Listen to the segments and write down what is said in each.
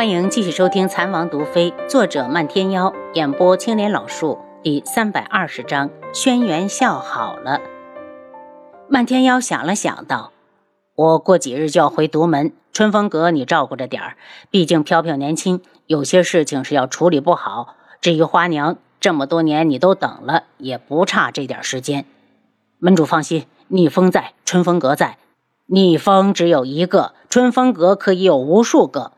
欢迎继续收听《残王毒妃》，作者漫天妖，演播青莲老树，第三百二十章。轩辕笑好了。漫天妖想了想，道：“我过几日就要回独门，春风阁你照顾着点儿。毕竟飘飘年轻，有些事情是要处理不好。至于花娘，这么多年你都等了，也不差这点时间。门主放心，逆风在，春风阁在。逆风只有一个，春风阁可以有无数个。”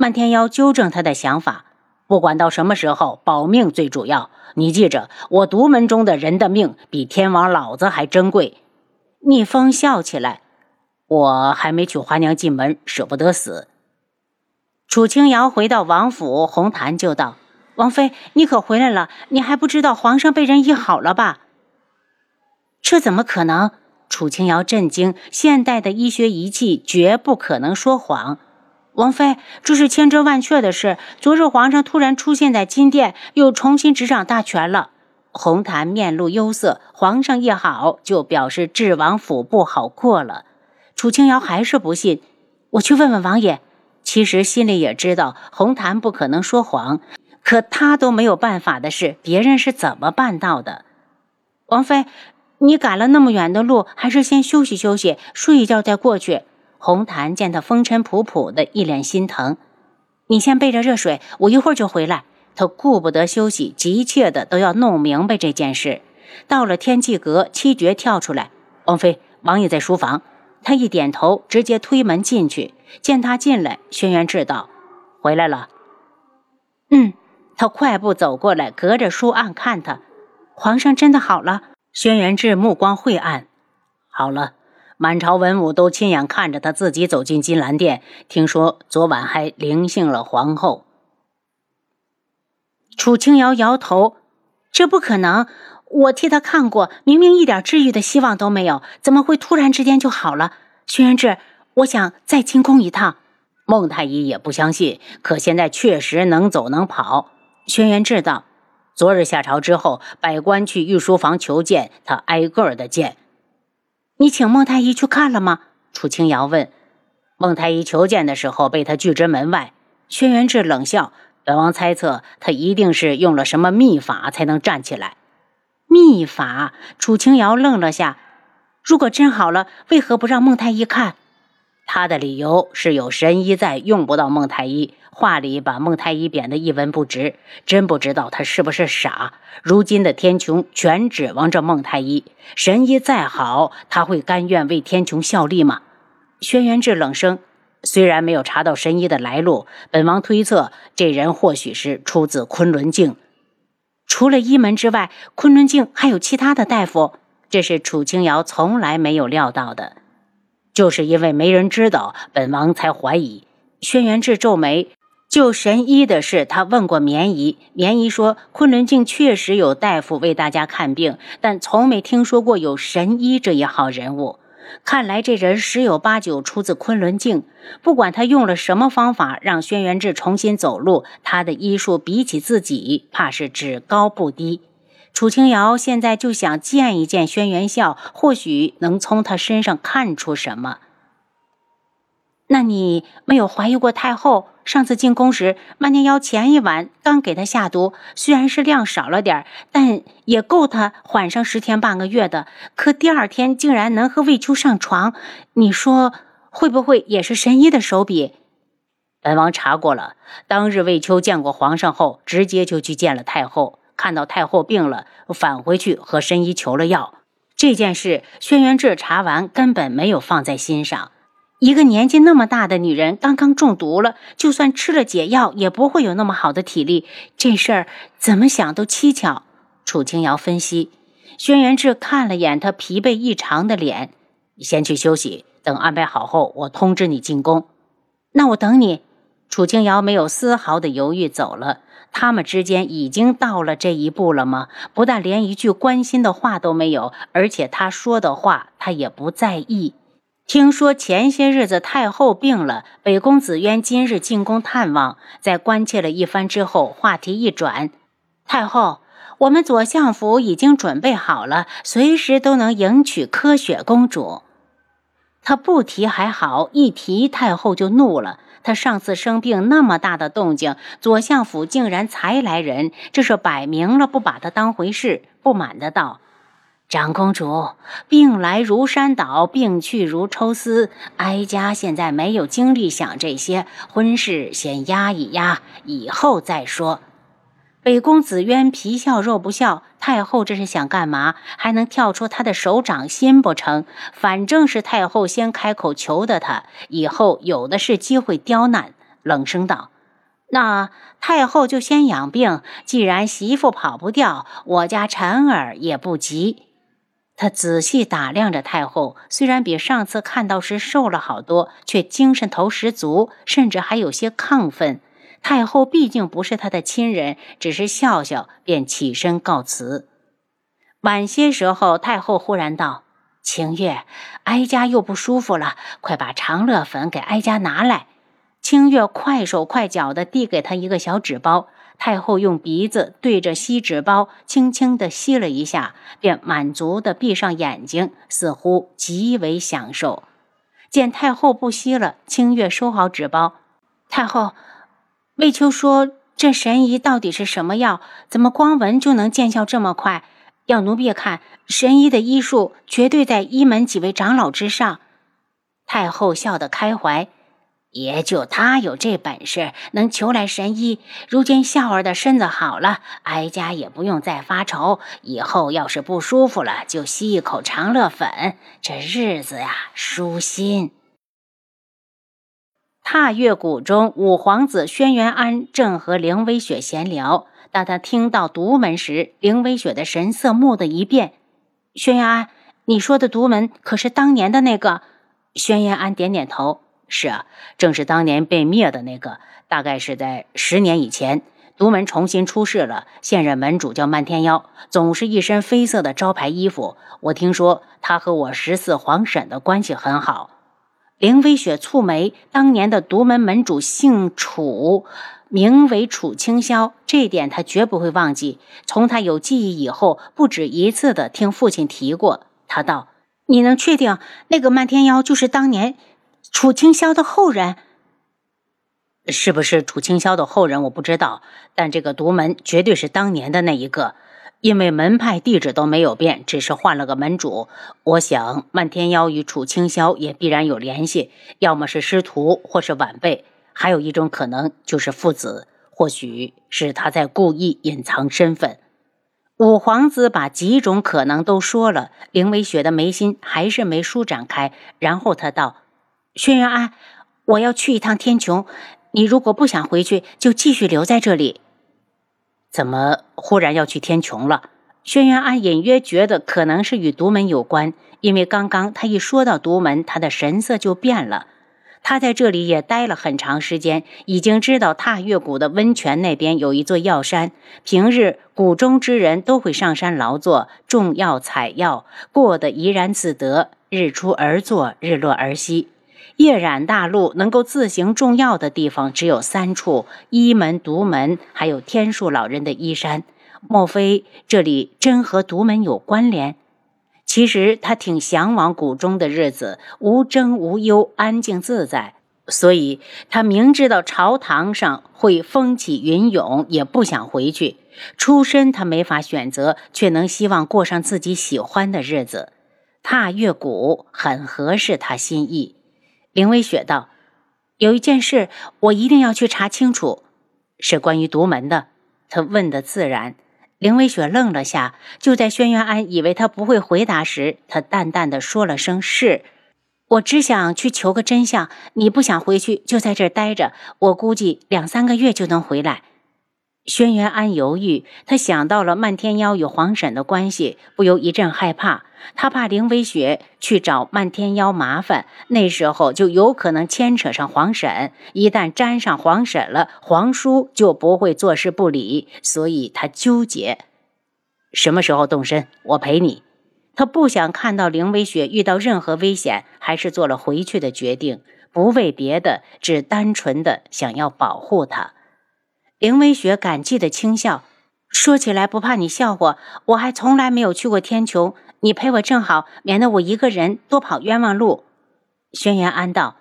漫天妖纠正他的想法，不管到什么时候，保命最主要。你记着，我独门中的人的命比天王老子还珍贵。逆风笑起来，我还没娶花娘进门，舍不得死。楚清瑶回到王府，红檀就道：“王妃，你可回来了？你还不知道皇上被人医好了吧？”这怎么可能？楚清瑶震惊，现代的医学仪器绝不可能说谎。王妃，这是千真万确的事。昨日皇上突然出现在金殿，又重新执掌大权了。红檀面露忧色，皇上一好，就表示智王府不好过了。楚清瑶还是不信，我去问问王爷。其实心里也知道红檀不可能说谎，可他都没有办法的事，别人是怎么办到的？王妃，你赶了那么远的路，还是先休息休息，睡一觉再过去。红檀见他风尘仆仆的，一脸心疼。你先备着热水，我一会儿就回来。他顾不得休息，急切的都要弄明白这件事。到了天际阁，七绝跳出来：“王妃，王爷在书房。”他一点头，直接推门进去。见他进来，轩辕志道：“回来了。”嗯，他快步走过来，隔着书案看他。皇上真的好了？轩辕志目光晦暗：“好了。”满朝文武都亲眼看着他自己走进金兰殿，听说昨晚还灵幸了皇后。楚清瑶摇头：“这不可能！我替他看过，明明一点治愈的希望都没有，怎么会突然之间就好了？”轩辕志，我想再进宫一趟。孟太医也不相信，可现在确实能走能跑。轩辕志道：“昨日下朝之后，百官去御书房求见，他挨个的见。”你请孟太医去看了吗？楚清瑶问。孟太医求见的时候被他拒之门外。轩辕志冷笑：“本王猜测他一定是用了什么秘法才能站起来。”秘法？楚清瑶愣了下。如果真好了，为何不让孟太医看？他的理由是有神医在，用不到孟太医。话里把孟太医贬得一文不值，真不知道他是不是傻。如今的天穹全指望着孟太医，神医再好，他会甘愿为天穹效力吗？轩辕志冷声：“虽然没有查到神医的来路，本王推测这人或许是出自昆仑镜。除了医门之外，昆仑镜还有其他的大夫，这是楚清瑶从来没有料到的。”就是因为没人知道，本王才怀疑。轩辕志皱眉，救神医的事，他问过绵姨。绵姨说，昆仑镜确实有大夫为大家看病，但从没听说过有神医这一号人物。看来这人十有八九出自昆仑镜。不管他用了什么方法让轩辕志重新走路，他的医术比起自己，怕是只高不低。楚清瑶现在就想见一见轩辕笑，或许能从他身上看出什么。那你没有怀疑过太后？上次进宫时，万年妖前一晚刚给他下毒，虽然是量少了点但也够他缓上十天半个月的。可第二天竟然能和魏秋上床，你说会不会也是神医的手笔？本王查过了，当日魏秋见过皇上后，直接就去见了太后。看到太后病了，返回去和神医求了药。这件事，轩辕志查完根本没有放在心上。一个年纪那么大的女人刚刚中毒了，就算吃了解药，也不会有那么好的体力。这事儿怎么想都蹊跷。楚清瑶分析。轩辕志看了眼他疲惫异常的脸，你先去休息，等安排好后，我通知你进宫。那我等你。楚清瑶没有丝毫的犹豫，走了。他们之间已经到了这一步了吗？不但连一句关心的话都没有，而且他说的话他也不在意。听说前些日子太后病了，北宫紫渊今日进宫探望，在关切了一番之后，话题一转：“太后，我们左相府已经准备好了，随时都能迎娶柯雪公主。”他不提还好，一提太后就怒了。他上次生病那么大的动静，左相府竟然才来人，这是摆明了不把他当回事。不满的道：“长公主，病来如山倒，病去如抽丝。哀家现在没有精力想这些，婚事先压一压，以后再说。”北宫子渊皮笑肉不笑，太后这是想干嘛？还能跳出他的手掌心不成？反正是太后先开口求的他，以后有的是机会刁难。冷声道：“那太后就先养病，既然媳妇跑不掉，我家婵儿也不急。”他仔细打量着太后，虽然比上次看到时瘦了好多，却精神头十足，甚至还有些亢奋。太后毕竟不是他的亲人，只是笑笑，便起身告辞。晚些时候，太后忽然道：“清月，哀家又不舒服了，快把长乐粉给哀家拿来。”清月快手快脚地递给他一个小纸包。太后用鼻子对着锡纸包轻轻地吸了一下，便满足地闭上眼睛，似乎极为享受。见太后不吸了，清月收好纸包。太后。魏秋说：“这神医到底是什么药？怎么光闻就能见效这么快？要奴婢看，神医的医术绝对在医门几位长老之上。”太后笑得开怀，也就他有这本事，能求来神医。如今笑儿的身子好了，哀家也不用再发愁。以后要是不舒服了，就吸一口长乐粉，这日子呀，舒心。踏月谷中，五皇子轩辕安正和凌微雪闲聊。当他听到独门时，凌微雪的神色蓦地一变。轩辕安，你说的独门可是当年的那个？轩辕安点点头：“是啊，正是当年被灭的那个。大概是在十年以前，独门重新出世了。现任门主叫漫天妖，总是一身绯色的招牌衣服。我听说他和我十四皇婶的关系很好。”凌微雪蹙眉，当年的独门门主姓楚，名为楚清霄，这点他绝不会忘记。从他有记忆以后，不止一次的听父亲提过。他道：“你能确定那个漫天妖就是当年楚清霄的后人？是不是楚清霄的后人？我不知道，但这个独门绝对是当年的那一个。”因为门派地址都没有变，只是换了个门主。我想漫天妖与楚清霄也必然有联系，要么是师徒，或是晚辈，还有一种可能就是父子。或许是他在故意隐藏身份。五皇子把几种可能都说了，凌微雪的眉心还是没舒展开。然后他道：“轩辕安，我要去一趟天穹，你如果不想回去，就继续留在这里。”怎么忽然要去天穹了？轩辕安隐约觉得可能是与独门有关，因为刚刚他一说到独门，他的神色就变了。他在这里也待了很长时间，已经知道踏月谷的温泉那边有一座药山，平日谷中之人都会上山劳作，种药采药，过得怡然自得，日出而作，日落而息。夜染大陆能够自行种药的地方只有三处：一门、独门，还有天树老人的依山。莫非这里真和独门有关联？其实他挺向往谷中的日子，无争无忧，安静自在。所以他明知道朝堂上会风起云涌，也不想回去。出身他没法选择，却能希望过上自己喜欢的日子。踏月谷很合适他心意。林微雪道：“有一件事，我一定要去查清楚，是关于独门的。”他问的自然。林微雪愣了下，就在轩辕安以为他不会回答时，他淡淡的说了声：“是。”我只想去求个真相。你不想回去，就在这儿待着。我估计两三个月就能回来。轩辕安犹豫，他想到了漫天妖与黄婶的关系，不由一阵害怕。他怕凌微雪去找漫天妖麻烦，那时候就有可能牵扯上黄婶。一旦沾上黄婶了，皇叔就不会坐视不理。所以他纠结，什么时候动身，我陪你。他不想看到凌微雪遇到任何危险，还是做了回去的决定。不为别的，只单纯的想要保护她。凌微雪感激的轻笑，说起来不怕你笑话，我还从来没有去过天穹，你陪我正好，免得我一个人多跑冤枉路。轩辕安道：“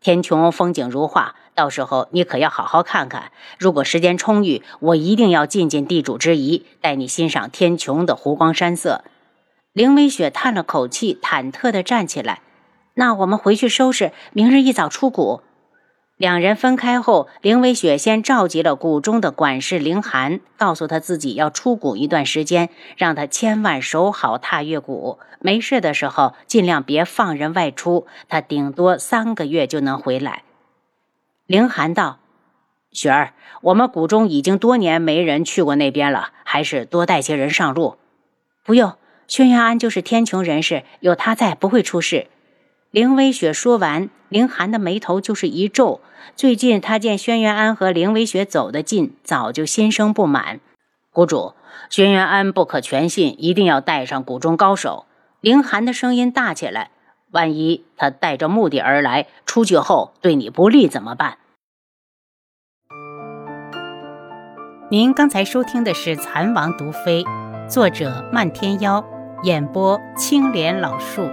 天穹风景如画，到时候你可要好好看看。如果时间充裕，我一定要尽尽地主之谊，带你欣赏天穹的湖光山色。凌微雪叹了口气，忐忑地站起来。那我们回去收拾，明日一早出谷。两人分开后，凌微雪先召集了谷中的管事凌寒，告诉他自己要出谷一段时间，让他千万守好踏月谷。没事的时候，尽量别放人外出。他顶多三个月就能回来。凌寒道：“雪儿，我们谷中已经多年没人去过那边了，还是多带些人上路。不用，轩辕安就是天穹人士，有他在不会出事。”凌微雪说完，凌寒的眉头就是一皱。最近他见轩辕安和凌微雪走得近，早就心生不满。谷主，轩辕安不可全信，一定要带上谷中高手。凌寒的声音大起来：“万一他带着目的而来，出去后对你不利怎么办？”您刚才收听的是《蚕王毒妃》，作者漫天妖，演播青莲老树。